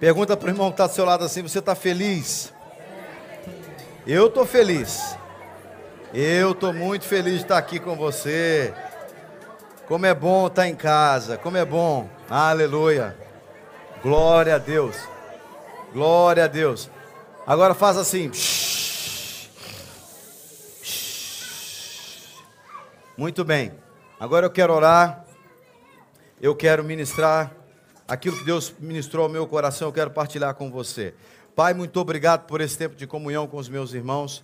Pergunta para o irmão que está do seu lado assim: você está feliz? Eu estou feliz. Eu estou muito feliz de estar aqui com você. Como é bom estar em casa, como é bom. Aleluia. Glória a Deus. Glória a Deus. Agora faz assim. Muito bem. Agora eu quero orar. Eu quero ministrar aquilo que Deus ministrou ao meu coração, eu quero partilhar com você. Pai, muito obrigado por esse tempo de comunhão com os meus irmãos,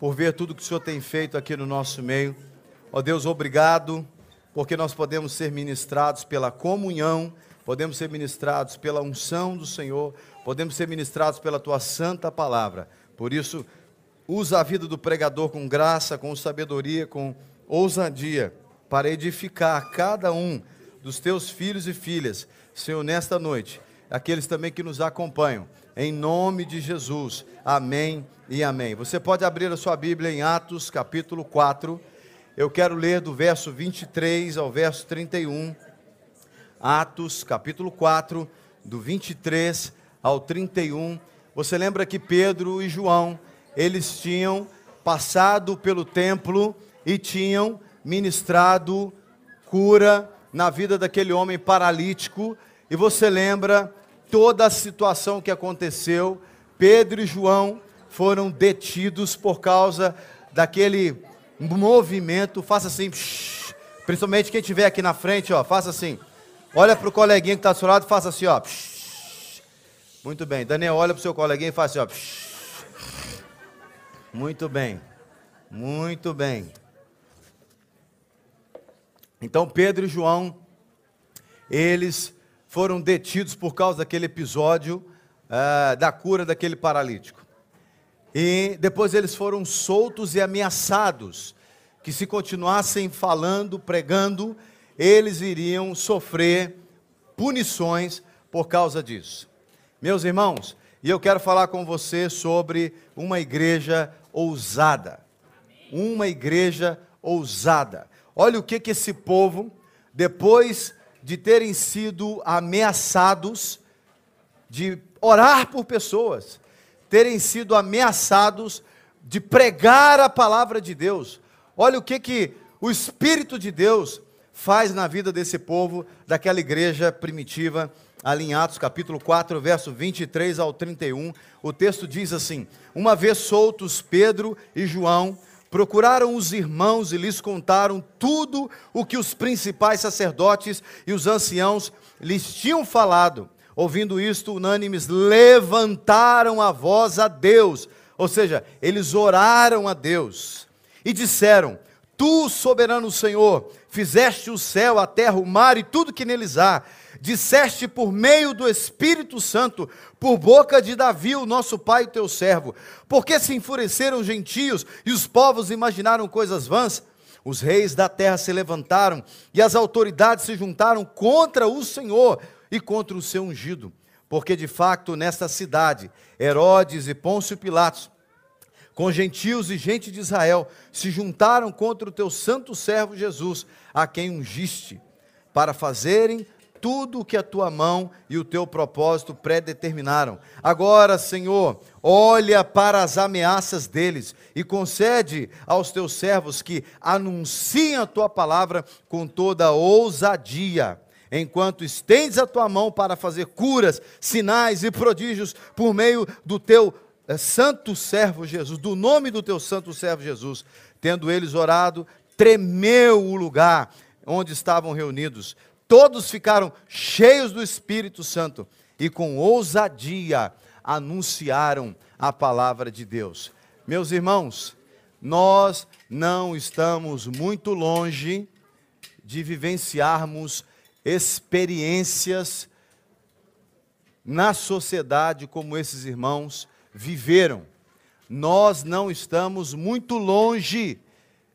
por ver tudo que o Senhor tem feito aqui no nosso meio. Ó Deus, obrigado, porque nós podemos ser ministrados pela comunhão, podemos ser ministrados pela unção do Senhor, podemos ser ministrados pela tua santa palavra. Por isso, usa a vida do pregador com graça, com sabedoria, com ousadia, para edificar cada um dos teus filhos e filhas Senhor, nesta noite, aqueles também que nos acompanham, em nome de Jesus, amém e amém. Você pode abrir a sua Bíblia em Atos capítulo 4, eu quero ler do verso 23 ao verso 31. Atos capítulo 4, do 23 ao 31. Você lembra que Pedro e João, eles tinham passado pelo templo e tinham ministrado cura na vida daquele homem paralítico, e você lembra toda a situação que aconteceu. Pedro e João foram detidos por causa daquele movimento. Faça assim, principalmente quem estiver aqui na frente, ó, faça assim. Olha para o coleguinha que está do seu lado faça assim, ó. Muito bem. Daniel, olha para o seu coleguinha e faça assim, ó. Muito bem. Muito bem. Então Pedro e João, eles foram detidos por causa daquele episódio uh, da cura daquele paralítico. E depois eles foram soltos e ameaçados que se continuassem falando, pregando, eles iriam sofrer punições por causa disso. Meus irmãos, e eu quero falar com você sobre uma igreja ousada. Uma igreja ousada. Olha o que, que esse povo, depois de terem sido ameaçados, de orar por pessoas, terem sido ameaçados de pregar a palavra de Deus. Olha o que, que o Espírito de Deus faz na vida desse povo, daquela igreja primitiva, ali em Atos capítulo 4, verso 23 ao 31. O texto diz assim: Uma vez soltos Pedro e João, procuraram os irmãos e lhes contaram tudo o que os principais sacerdotes e os anciãos lhes tinham falado. Ouvindo isto, unânimes levantaram a voz a Deus, ou seja, eles oraram a Deus e disseram: Tu, soberano Senhor, fizeste o céu, a terra, o mar e tudo que neles há disseste por meio do Espírito Santo, por boca de Davi, o nosso pai, o teu servo. Porque se enfureceram os gentios e os povos imaginaram coisas vãs? Os reis da terra se levantaram e as autoridades se juntaram contra o Senhor e contra o seu ungido. Porque de facto nesta cidade, Herodes e Pôncio Pilatos, com gentios e gente de Israel, se juntaram contra o teu santo servo Jesus, a quem ungiste, para fazerem tudo o que a tua mão e o teu propósito predeterminaram. Agora, Senhor, olha para as ameaças deles e concede aos teus servos que anunciem a tua palavra com toda ousadia. Enquanto estendes a tua mão para fazer curas, sinais e prodígios por meio do teu é, santo servo Jesus, do nome do teu santo servo Jesus. Tendo eles orado, tremeu o lugar onde estavam reunidos todos ficaram cheios do Espírito Santo e com ousadia anunciaram a palavra de Deus. Meus irmãos, nós não estamos muito longe de vivenciarmos experiências na sociedade como esses irmãos viveram. Nós não estamos muito longe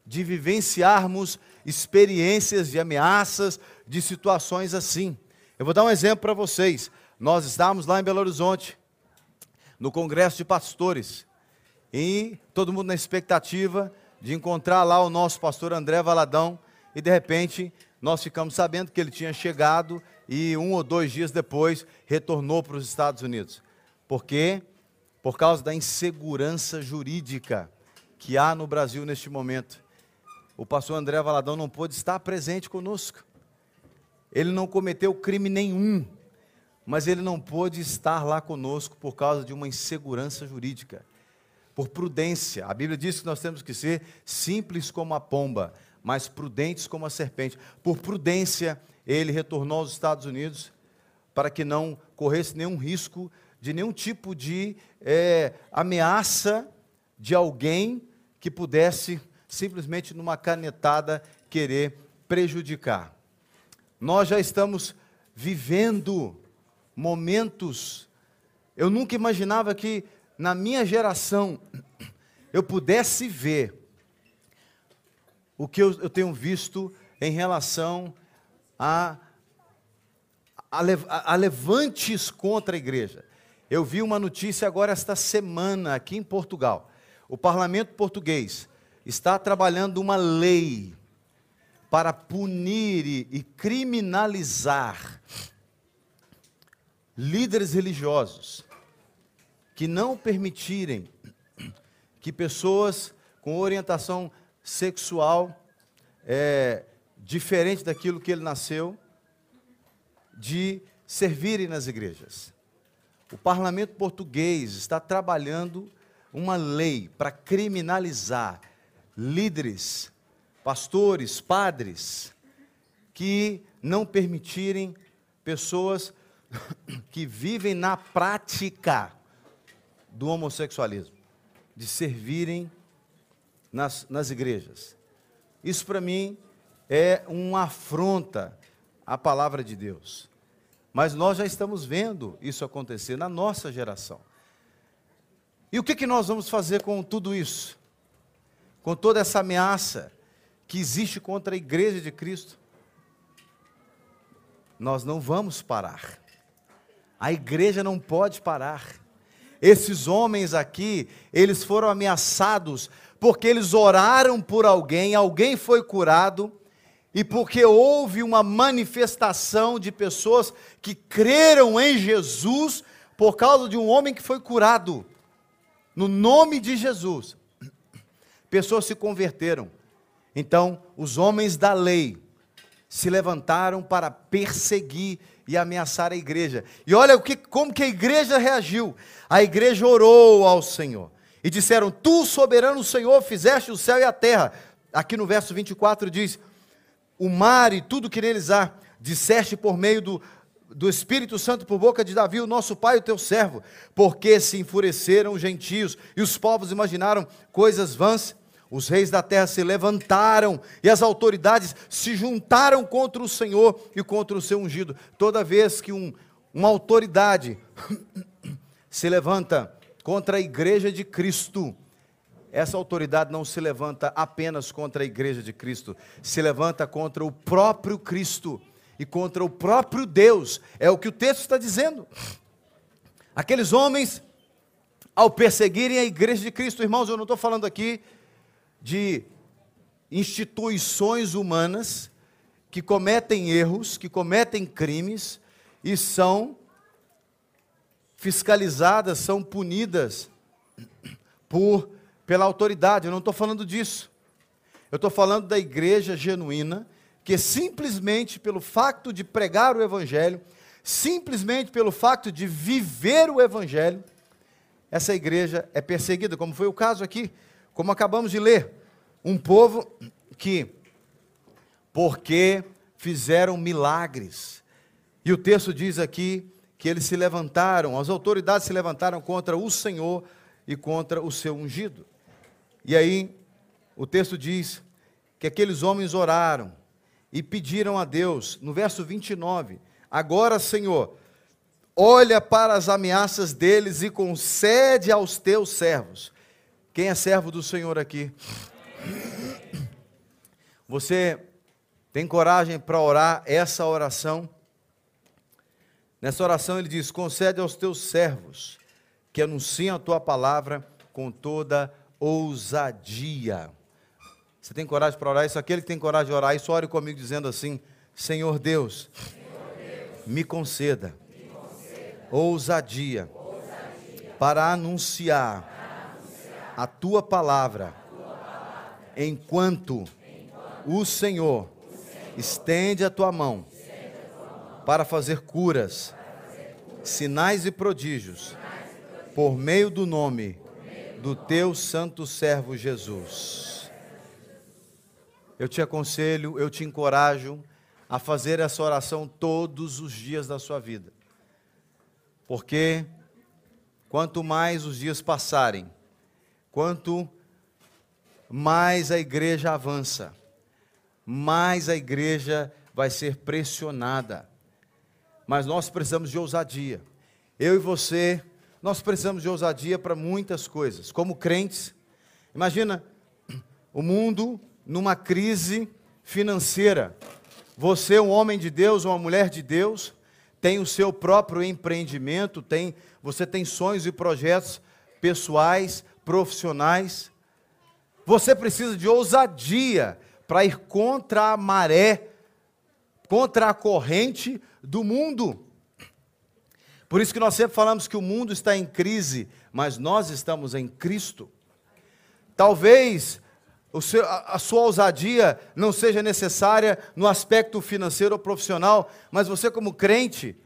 de vivenciarmos experiências de ameaças, de situações assim. Eu vou dar um exemplo para vocês. Nós estávamos lá em Belo Horizonte, no Congresso de Pastores, e todo mundo na expectativa de encontrar lá o nosso pastor André Valadão, e de repente nós ficamos sabendo que ele tinha chegado e um ou dois dias depois retornou para os Estados Unidos. Por quê? Por causa da insegurança jurídica que há no Brasil neste momento. O pastor André Valadão não pôde estar presente conosco. Ele não cometeu crime nenhum, mas ele não pôde estar lá conosco por causa de uma insegurança jurídica. Por prudência. A Bíblia diz que nós temos que ser simples como a pomba, mas prudentes como a serpente. Por prudência, ele retornou aos Estados Unidos para que não corresse nenhum risco de nenhum tipo de é, ameaça de alguém que pudesse simplesmente numa canetada querer prejudicar. Nós já estamos vivendo momentos. Eu nunca imaginava que na minha geração eu pudesse ver o que eu, eu tenho visto em relação a, a, a, levantes contra a igreja. Eu vi uma notícia agora esta semana aqui em Portugal. O parlamento português está trabalhando uma lei para punir e criminalizar líderes religiosos que não permitirem que pessoas com orientação sexual é, diferente daquilo que ele nasceu, de servirem nas igrejas. O parlamento português está trabalhando uma lei para criminalizar líderes, pastores, padres, que não permitirem pessoas que vivem na prática do homossexualismo, de servirem nas, nas igrejas. Isso para mim é uma afronta à palavra de Deus. Mas nós já estamos vendo isso acontecer na nossa geração. E o que, que nós vamos fazer com tudo isso? Com toda essa ameaça que existe contra a igreja de Cristo? Nós não vamos parar. A igreja não pode parar. Esses homens aqui, eles foram ameaçados porque eles oraram por alguém, alguém foi curado, e porque houve uma manifestação de pessoas que creram em Jesus por causa de um homem que foi curado, no nome de Jesus. Pessoas se converteram. Então, os homens da lei se levantaram para perseguir e ameaçar a igreja. E olha o que, como que a igreja reagiu. A igreja orou ao Senhor e disseram: Tu, soberano Senhor, fizeste o céu e a terra. Aqui no verso 24 diz: O mar e tudo que neles há, disseste por meio do, do Espírito Santo por boca de Davi, o nosso pai, o teu servo, porque se enfureceram os gentios e os povos imaginaram coisas vãs. Os reis da terra se levantaram e as autoridades se juntaram contra o Senhor e contra o seu ungido. Toda vez que um, uma autoridade se levanta contra a igreja de Cristo. Essa autoridade não se levanta apenas contra a igreja de Cristo, se levanta contra o próprio Cristo e contra o próprio Deus. É o que o texto está dizendo. Aqueles homens, ao perseguirem a igreja de Cristo, irmãos, eu não estou falando aqui de instituições humanas que cometem erros, que cometem crimes e são fiscalizadas, são punidas por pela autoridade. Eu não estou falando disso. Eu estou falando da igreja genuína, que simplesmente pelo fato de pregar o Evangelho, simplesmente pelo fato de viver o Evangelho, essa igreja é perseguida, como foi o caso aqui, como acabamos de ler. Um povo que, porque fizeram milagres, e o texto diz aqui que eles se levantaram, as autoridades se levantaram contra o Senhor e contra o seu ungido. E aí, o texto diz que aqueles homens oraram e pediram a Deus, no verso 29, agora, Senhor, olha para as ameaças deles e concede aos teus servos. Quem é servo do Senhor aqui? Você tem coragem para orar essa oração? Nessa oração ele diz: concede aos teus servos que anunciam a tua palavra com toda ousadia. Você tem coragem para orar isso? Aquele que tem coragem de orar isso, ore comigo dizendo assim: Senhor Deus, Senhor Deus me conceda, ousadia, para anunciar, a tua palavra, enquanto, o Senhor, estende a tua mão para fazer curas, sinais e prodígios, por meio do nome do teu santo servo Jesus. Eu te aconselho, eu te encorajo a fazer essa oração todos os dias da sua vida. Porque quanto mais os dias passarem, quanto mais a igreja avança, mais a igreja vai ser pressionada. Mas nós precisamos de ousadia. Eu e você, nós precisamos de ousadia para muitas coisas. Como crentes, imagina o mundo numa crise financeira. Você, um homem de Deus, uma mulher de Deus, tem o seu próprio empreendimento, tem, você tem sonhos e projetos pessoais, profissionais. Você precisa de ousadia para ir contra a maré, contra a corrente do mundo. Por isso que nós sempre falamos que o mundo está em crise, mas nós estamos em Cristo. Talvez seu, a sua ousadia não seja necessária no aspecto financeiro ou profissional, mas você, como crente,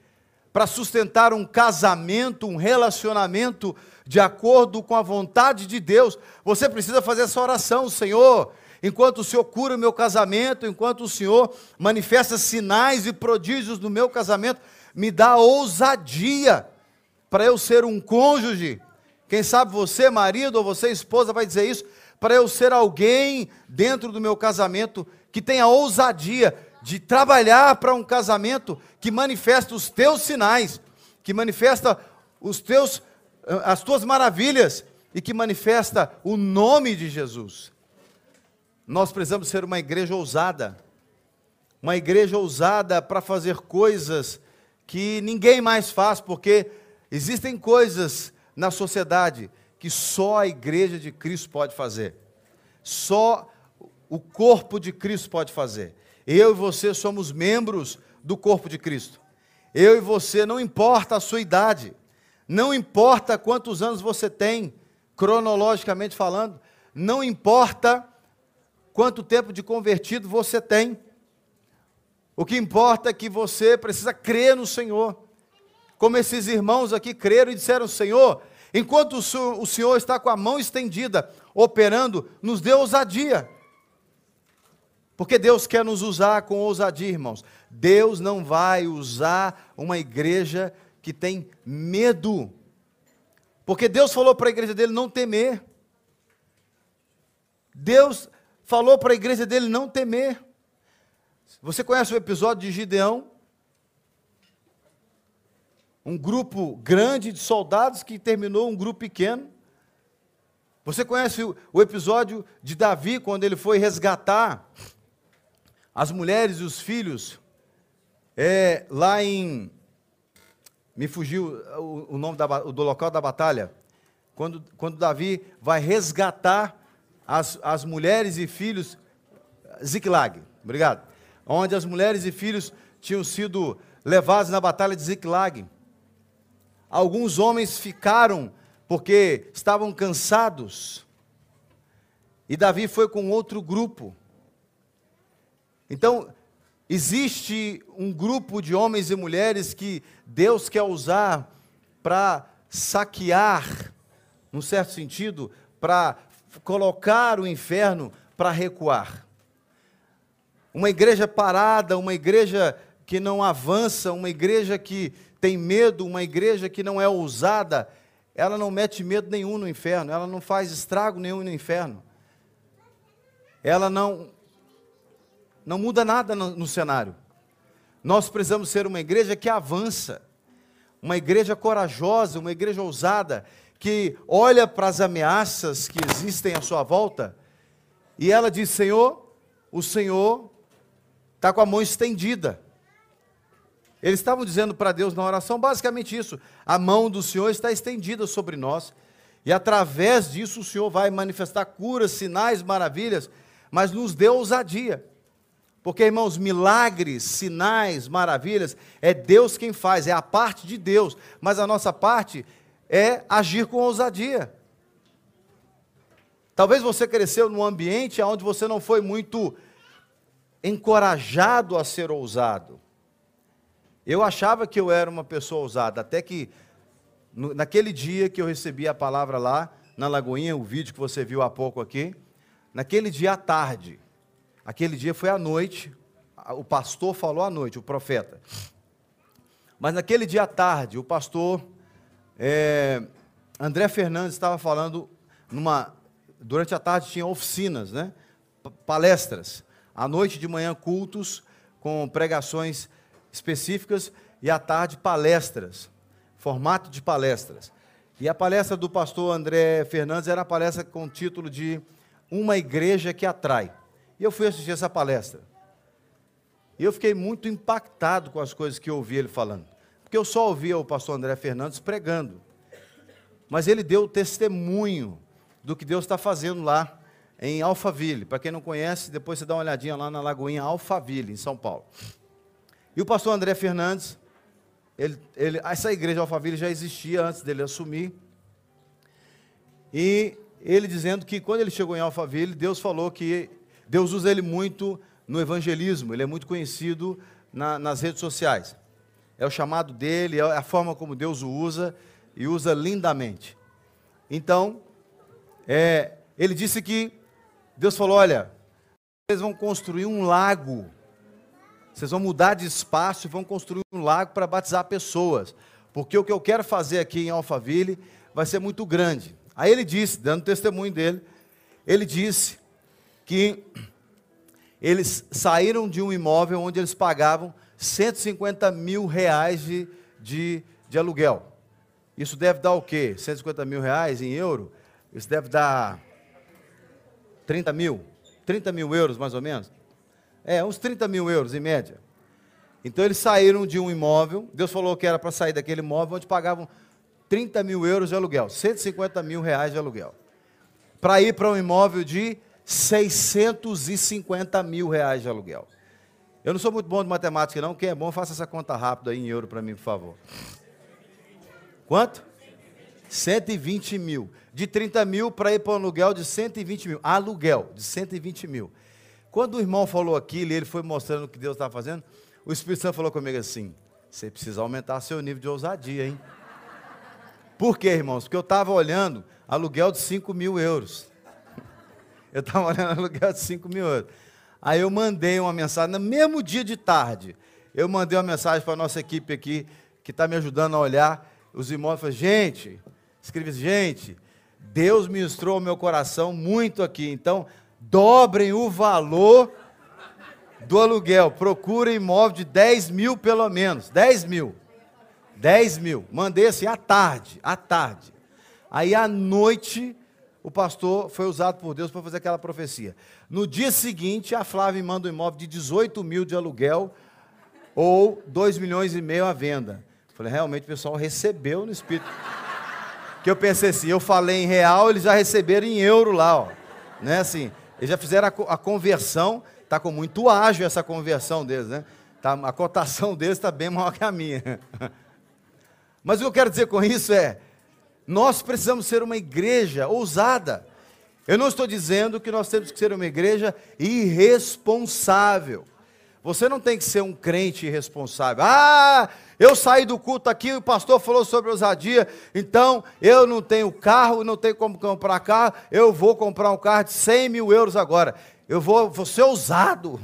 para sustentar um casamento, um relacionamento de acordo com a vontade de Deus, você precisa fazer essa oração, Senhor. Enquanto o Senhor cura o meu casamento, enquanto o Senhor manifesta sinais e prodígios no meu casamento, me dá ousadia para eu ser um cônjuge. Quem sabe você, marido, ou você, esposa, vai dizer isso para eu ser alguém dentro do meu casamento que tenha ousadia de trabalhar para um casamento que manifesta os teus sinais, que manifesta os teus as tuas maravilhas e que manifesta o nome de Jesus. Nós precisamos ser uma igreja ousada, uma igreja ousada para fazer coisas que ninguém mais faz, porque existem coisas na sociedade que só a igreja de Cristo pode fazer. Só o corpo de Cristo pode fazer. Eu e você somos membros do corpo de Cristo. Eu e você, não importa a sua idade, não importa quantos anos você tem, cronologicamente falando, não importa quanto tempo de convertido você tem. O que importa é que você precisa crer no Senhor. Como esses irmãos aqui creram e disseram: Senhor, Enquanto o Senhor está com a mão estendida, operando, nos dê ousadia. Porque Deus quer nos usar com ousadia, irmãos. Deus não vai usar uma igreja que tem medo. Porque Deus falou para a igreja dele não temer. Deus falou para a igreja dele não temer. Você conhece o episódio de Gideão? um grupo grande de soldados que terminou um grupo pequeno. Você conhece o, episódio de Davi, quando ele foi resgatar as mulheres e os filhos, é, lá em. Me fugiu o, o nome da, do local da batalha. Quando, quando Davi vai resgatar as, as mulheres e filhos, Ziklag, obrigado. Onde as mulheres e filhos tinham sido levados na batalha de Ziklag. Alguns homens ficaram porque estavam cansados. E Davi foi com outro grupo. Então, existe um grupo de homens e mulheres que Deus quer usar para saquear, num certo sentido, para colocar o inferno para recuar. Uma igreja parada, uma igreja que não avança, uma igreja que tem medo, uma igreja que não é ousada, ela não mete medo nenhum no inferno, ela não faz estrago nenhum no inferno. Ela não não muda nada no, no cenário. Nós precisamos ser uma igreja que avança, uma igreja corajosa, uma igreja ousada, que olha para as ameaças que existem à sua volta e ela diz: Senhor, o Senhor está com a mão estendida. Eles estavam dizendo para Deus na oração basicamente isso: a mão do Senhor está estendida sobre nós, e através disso o Senhor vai manifestar curas, sinais, maravilhas, mas nos dê ousadia. Porque, irmãos, milagres, sinais, maravilhas, é Deus quem faz, é a parte de Deus. Mas a nossa parte é agir com ousadia. Talvez você cresceu num ambiente onde você não foi muito encorajado a ser ousado. Eu achava que eu era uma pessoa ousada, até que no, naquele dia que eu recebi a palavra lá, na Lagoinha, o vídeo que você viu há pouco aqui, naquele dia à tarde, aquele dia foi à noite, o pastor falou à noite, o profeta. Mas naquele dia à tarde, o pastor é, André Fernandes estava falando numa. Durante a tarde tinha oficinas, né? palestras. À noite de manhã, cultos com pregações específicas e à tarde, palestras. Formato de palestras. E a palestra do pastor André Fernandes era a palestra com o título de Uma Igreja que Atrai. E eu fui assistir essa palestra. E eu fiquei muito impactado com as coisas que eu ouvi ele falando. Porque eu só ouvia o pastor André Fernandes pregando. Mas ele deu testemunho do que Deus está fazendo lá em Alphaville. Para quem não conhece, depois você dá uma olhadinha lá na Lagoinha Alphaville, em São Paulo. E o pastor André Fernandes, ele, ele, essa igreja Alphaville já existia antes dele assumir. E ele dizendo que quando ele chegou em Alphaville, Deus falou que Deus usa ele muito no evangelismo, ele é muito conhecido na, nas redes sociais é o chamado dele, é a forma como Deus o usa e usa lindamente. Então, é, ele disse que Deus falou: olha, vocês vão construir um lago, vocês vão mudar de espaço e vão construir um lago para batizar pessoas, porque o que eu quero fazer aqui em Alphaville vai ser muito grande. Aí ele disse, dando testemunho dele, ele disse que eles saíram de um imóvel onde eles pagavam 150 mil reais de, de, de aluguel. Isso deve dar o quê? 150 mil reais em euro? Isso deve dar 30 mil? 30 mil euros, mais ou menos? É, uns 30 mil euros em média. Então eles saíram de um imóvel, Deus falou que era para sair daquele imóvel, onde pagavam 30 mil euros de aluguel, 150 mil reais de aluguel. Para ir para um imóvel de 650 mil reais de aluguel. Eu não sou muito bom de matemática, não. Quem é bom, faça essa conta rápida aí em euro para mim, por favor. Quanto? 120 mil. De 30 mil para ir para um aluguel de 120 mil. Aluguel de 120 mil. Quando o irmão falou aquilo e ele foi mostrando o que Deus estava fazendo, o Espírito Santo falou comigo assim: você precisa aumentar seu nível de ousadia, hein? Por quê, irmãos? Porque eu estava olhando aluguel de 5 mil euros. Eu estava olhando aluguel de 5 mil euros. Aí eu mandei uma mensagem, no mesmo dia de tarde, eu mandei uma mensagem para a nossa equipe aqui, que está me ajudando a olhar os imóveis. Falei, gente, escrevi, gente, Deus ministrou ao meu coração muito aqui, então dobrem o valor do aluguel. Procurem imóvel de 10 mil pelo menos. 10 mil. 10 mil. Mandei assim à tarde, à tarde. Aí à noite o pastor foi usado por Deus para fazer aquela profecia. No dia seguinte, a Flávia manda um imóvel de 18 mil de aluguel ou 2 milhões e meio à venda. Falei, realmente o pessoal recebeu no Espírito. Que eu pensei assim, eu falei em real, eles já receberam em euro lá, ó. Né, assim, eles já fizeram a, a conversão, está com muito ágil essa conversão deles, né? Tá, a cotação deles está bem maior que a minha. Mas o que eu quero dizer com isso é, nós precisamos ser uma igreja ousada. Eu não estou dizendo que nós temos que ser uma igreja irresponsável. Você não tem que ser um crente irresponsável. Ah, eu saí do culto aqui, o pastor falou sobre ousadia, então eu não tenho carro, não tenho como comprar carro, eu vou comprar um carro de 100 mil euros agora. Eu vou, vou ser ousado.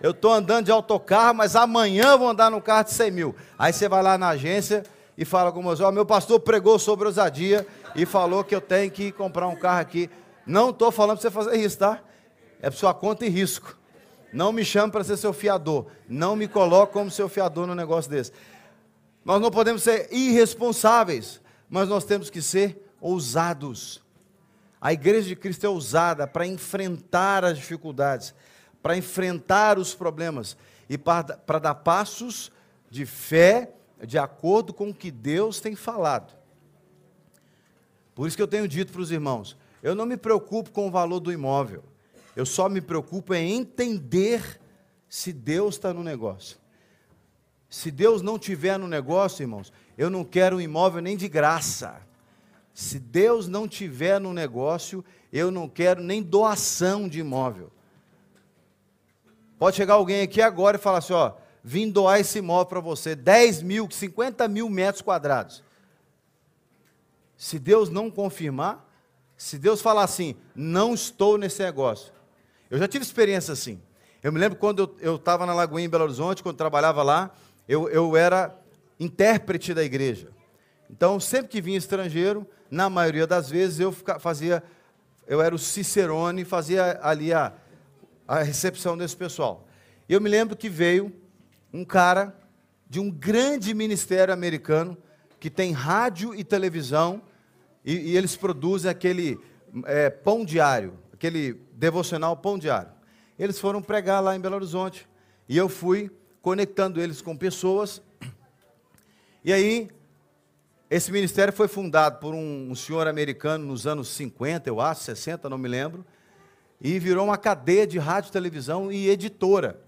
Eu estou andando de autocarro, mas amanhã vou andar num carro de 100 mil. Aí você vai lá na agência, e fala com você, ó, meu pastor pregou sobre ousadia e falou que eu tenho que comprar um carro aqui. Não estou falando para você fazer isso, tá? É para sua conta e risco. Não me chame para ser seu fiador. Não me coloque como seu fiador no negócio desse. Nós não podemos ser irresponsáveis, mas nós temos que ser ousados. A igreja de Cristo é ousada para enfrentar as dificuldades, para enfrentar os problemas e para, para dar passos de fé de acordo com o que Deus tem falado. Por isso que eu tenho dito para os irmãos: eu não me preocupo com o valor do imóvel, eu só me preocupo em entender se Deus está no negócio. Se Deus não tiver no negócio, irmãos, eu não quero um imóvel nem de graça. Se Deus não tiver no negócio, eu não quero nem doação de imóvel. Pode chegar alguém aqui agora e falar assim: ó, vim doar esse imóvel para você, 10 mil, 50 mil metros quadrados. Se Deus não confirmar, se Deus falar assim, não estou nesse negócio. Eu já tive experiência assim. Eu me lembro quando eu estava na Lagoinha em Belo Horizonte, quando trabalhava lá, eu, eu era intérprete da igreja. Então, sempre que vinha estrangeiro, na maioria das vezes eu fazia, eu era o cicerone, fazia ali a, a recepção desse pessoal. Eu me lembro que veio um cara de um grande ministério americano que tem rádio e televisão e, e eles produzem aquele é, pão diário, aquele devocional pão diário. Eles foram pregar lá em Belo Horizonte e eu fui conectando eles com pessoas. E aí, esse ministério foi fundado por um, um senhor americano nos anos 50, eu acho, 60, não me lembro, e virou uma cadeia de rádio, televisão e editora.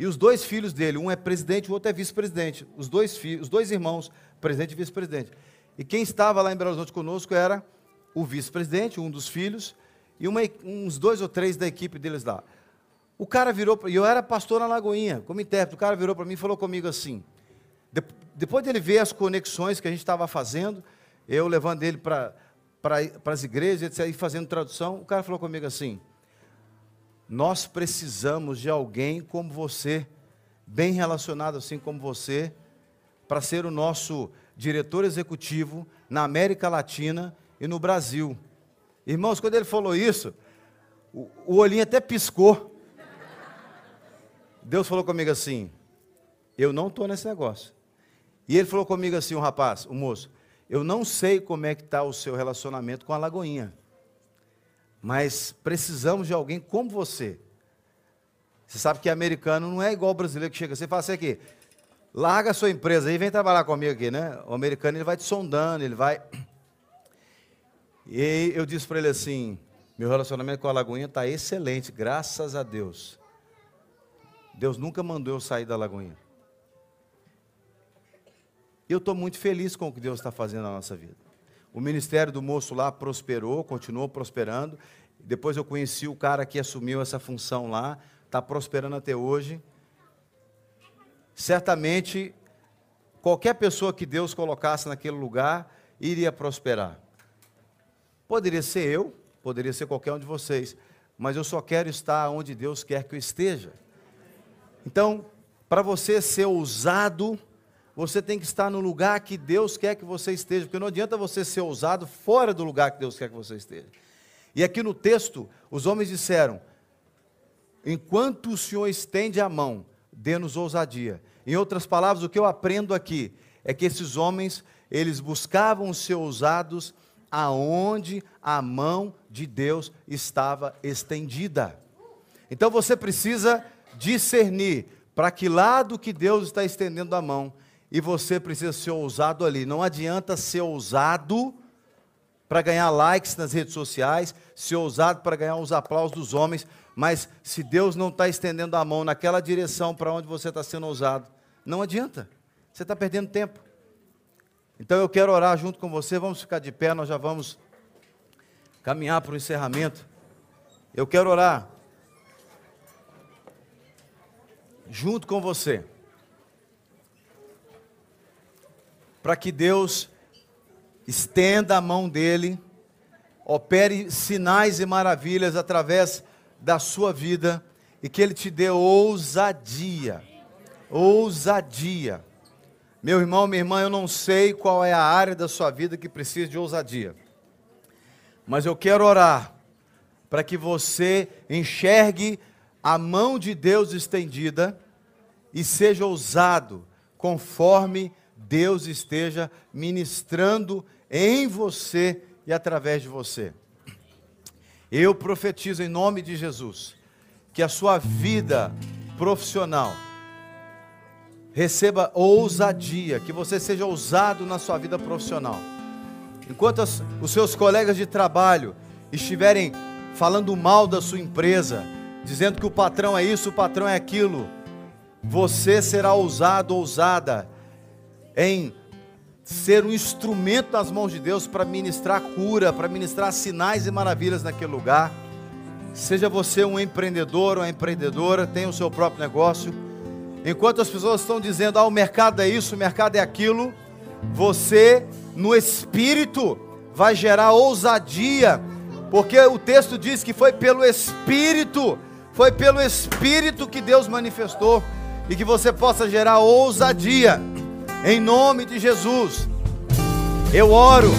E os dois filhos dele, um é presidente, o outro é vice-presidente. Os dois filhos, os dois irmãos, presidente e vice-presidente. E quem estava lá em Belo Horizonte conosco era o vice-presidente, um dos filhos, e uma, uns dois ou três da equipe deles lá. O cara virou, e eu era pastor na Lagoinha, como intérprete, o cara virou para mim e falou comigo assim, de, depois dele ver as conexões que a gente estava fazendo, eu levando ele para pra, as igrejas, etc., e fazendo tradução, o cara falou comigo assim, nós precisamos de alguém como você, bem relacionado assim como você, para ser o nosso diretor executivo na América Latina e no Brasil. Irmãos, quando ele falou isso, o, olhinho até piscou. Deus falou comigo assim: eu não estou nesse negócio. E ele falou comigo assim, o rapaz, o moço, eu não sei como é que está o seu relacionamento com a Lagoinha, mas precisamos de alguém como você. Você sabe que americano não é igual brasileiro que chega assim e fala assim aqui, larga a sua empresa aí, vem trabalhar comigo aqui, né? O americano ele vai te sondando, ele vai. E eu disse para ele assim: meu relacionamento com a Lagoinha está excelente, graças a Deus. Deus nunca mandou eu sair da Lagoinha. Eu estou muito feliz com o que Deus está fazendo na nossa vida. O ministério do moço lá prosperou, continuou prosperando. Depois eu conheci o cara que assumiu essa função lá, está prosperando até hoje. Certamente, qualquer pessoa que Deus colocasse naquele lugar iria prosperar. Poderia ser eu, poderia ser qualquer um de vocês, mas eu só quero estar onde Deus quer que eu esteja. Então, para você ser ousado, você tem que estar no lugar que Deus quer que você esteja, porque não adianta você ser ousado fora do lugar que Deus quer que você esteja. E aqui no texto, os homens disseram: enquanto o Senhor estende a mão, dê-nos ousadia. Em outras palavras, o que eu aprendo aqui é que esses homens, eles buscavam ser ousados aonde a mão de Deus estava estendida. Então você precisa discernir para que lado que Deus está estendendo a mão e você precisa ser ousado ali. Não adianta ser ousado para ganhar likes nas redes sociais, ser ousado para ganhar os aplausos dos homens, mas se Deus não está estendendo a mão naquela direção para onde você está sendo ousado, não adianta. Você está perdendo tempo. Então eu quero orar junto com você. Vamos ficar de pé, nós já vamos caminhar para o encerramento. Eu quero orar junto com você. Para que Deus estenda a mão dele, opere sinais e maravilhas através da sua vida e que ele te dê ousadia. Ousadia. Meu irmão, minha irmã, eu não sei qual é a área da sua vida que precisa de ousadia. Mas eu quero orar para que você enxergue a mão de Deus estendida e seja ousado conforme Deus esteja ministrando em você e através de você. Eu profetizo em nome de Jesus que a sua vida profissional receba ousadia, que você seja ousado na sua vida profissional. Enquanto as, os seus colegas de trabalho estiverem falando mal da sua empresa, dizendo que o patrão é isso, o patrão é aquilo. Você será ousado, ousada em ser um instrumento nas mãos de Deus para ministrar cura, para ministrar sinais e maravilhas naquele lugar. Seja você um empreendedor ou uma empreendedora, tenha o seu próprio negócio. Enquanto as pessoas estão dizendo, ah, o mercado é isso, o mercado é aquilo, você, no espírito, vai gerar ousadia, porque o texto diz que foi pelo espírito, foi pelo espírito que Deus manifestou, e que você possa gerar ousadia, em nome de Jesus. Eu oro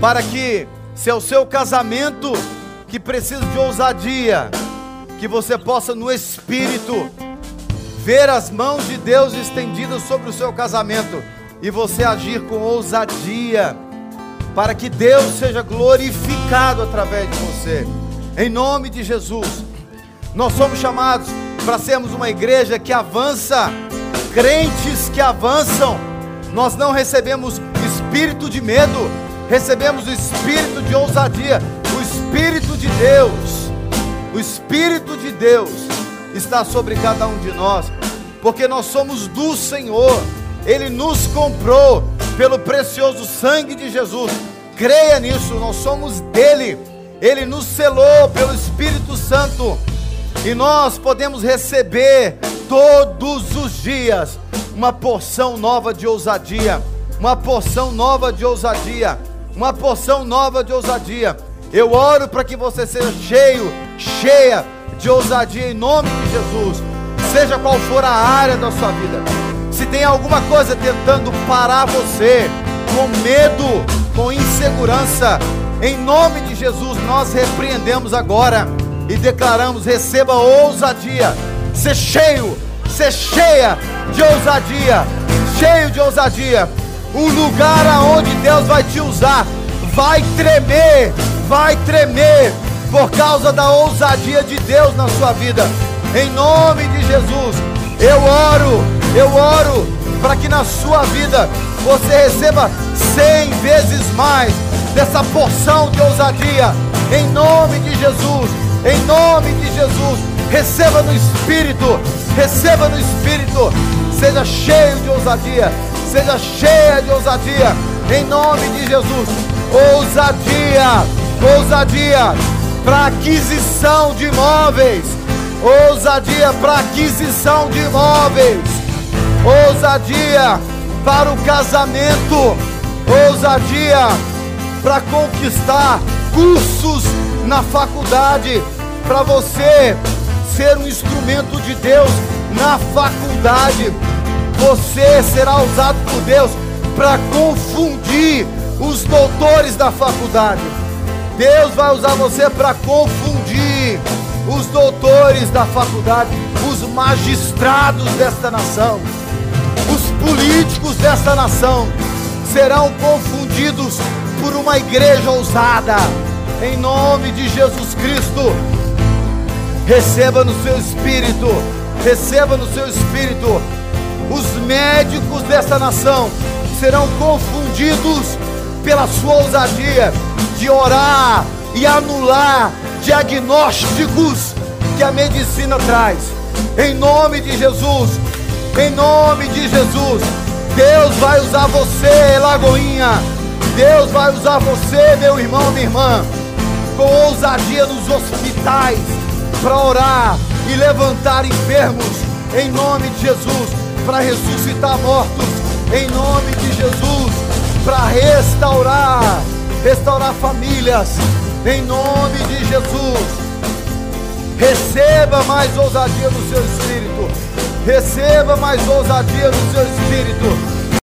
para que, se é o seu casamento que precisa de ousadia, que você possa no espírito ver as mãos de Deus estendidas sobre o seu casamento e você agir com ousadia, para que Deus seja glorificado através de você, em nome de Jesus. Nós somos chamados para sermos uma igreja que avança, crentes que avançam. Nós não recebemos espírito de medo, recebemos o espírito de ousadia, o espírito de Deus. O espírito de Deus está sobre cada um de nós, porque nós somos do Senhor. Ele nos comprou pelo precioso sangue de Jesus. Creia nisso, nós somos dele. Ele nos selou pelo Espírito Santo. E nós podemos receber todos os dias uma porção nova de ousadia, uma porção nova de ousadia, uma porção nova de ousadia. Eu oro para que você seja cheio, cheia de ousadia em nome de Jesus, seja qual for a área da sua vida. Se tem alguma coisa tentando parar você, com medo, com insegurança, em nome de Jesus nós repreendemos agora e declaramos: receba ousadia, ser cheio, ser cheia de ousadia, cheio de ousadia. O lugar aonde Deus vai te usar vai tremer, vai tremer por causa da ousadia de Deus na sua vida. Em nome de Jesus, eu oro, eu oro para que na sua vida você receba cem vezes mais dessa porção de ousadia. Em nome de Jesus, em nome de Jesus, receba no Espírito, receba no Espírito, seja cheio de ousadia, seja cheia de ousadia, em nome de Jesus, ousadia, ousadia para aquisição de imóveis, ousadia para aquisição de imóveis, ousadia para o casamento, ousadia para conquistar cursos na faculdade, para você ser um instrumento de Deus na faculdade. Você será usado por Deus para confundir os doutores da faculdade. Deus vai usar você para confundir os doutores da faculdade, os magistrados desta nação, os políticos desta nação serão confundidos por uma igreja ousada em nome de Jesus Cristo. Receba no seu espírito, receba no seu espírito. Os médicos dessa nação serão confundidos pela sua ousadia de orar e anular diagnósticos que a medicina traz. Em nome de Jesus, em nome de Jesus, Deus vai usar você, Lagoinha. Deus vai usar você, meu irmão, minha irmã com ousadia nos hospitais para orar e levantar enfermos em nome de Jesus, para ressuscitar mortos em nome de Jesus, para restaurar, restaurar famílias em nome de Jesus. Receba mais ousadia no seu espírito. Receba mais ousadia no seu espírito.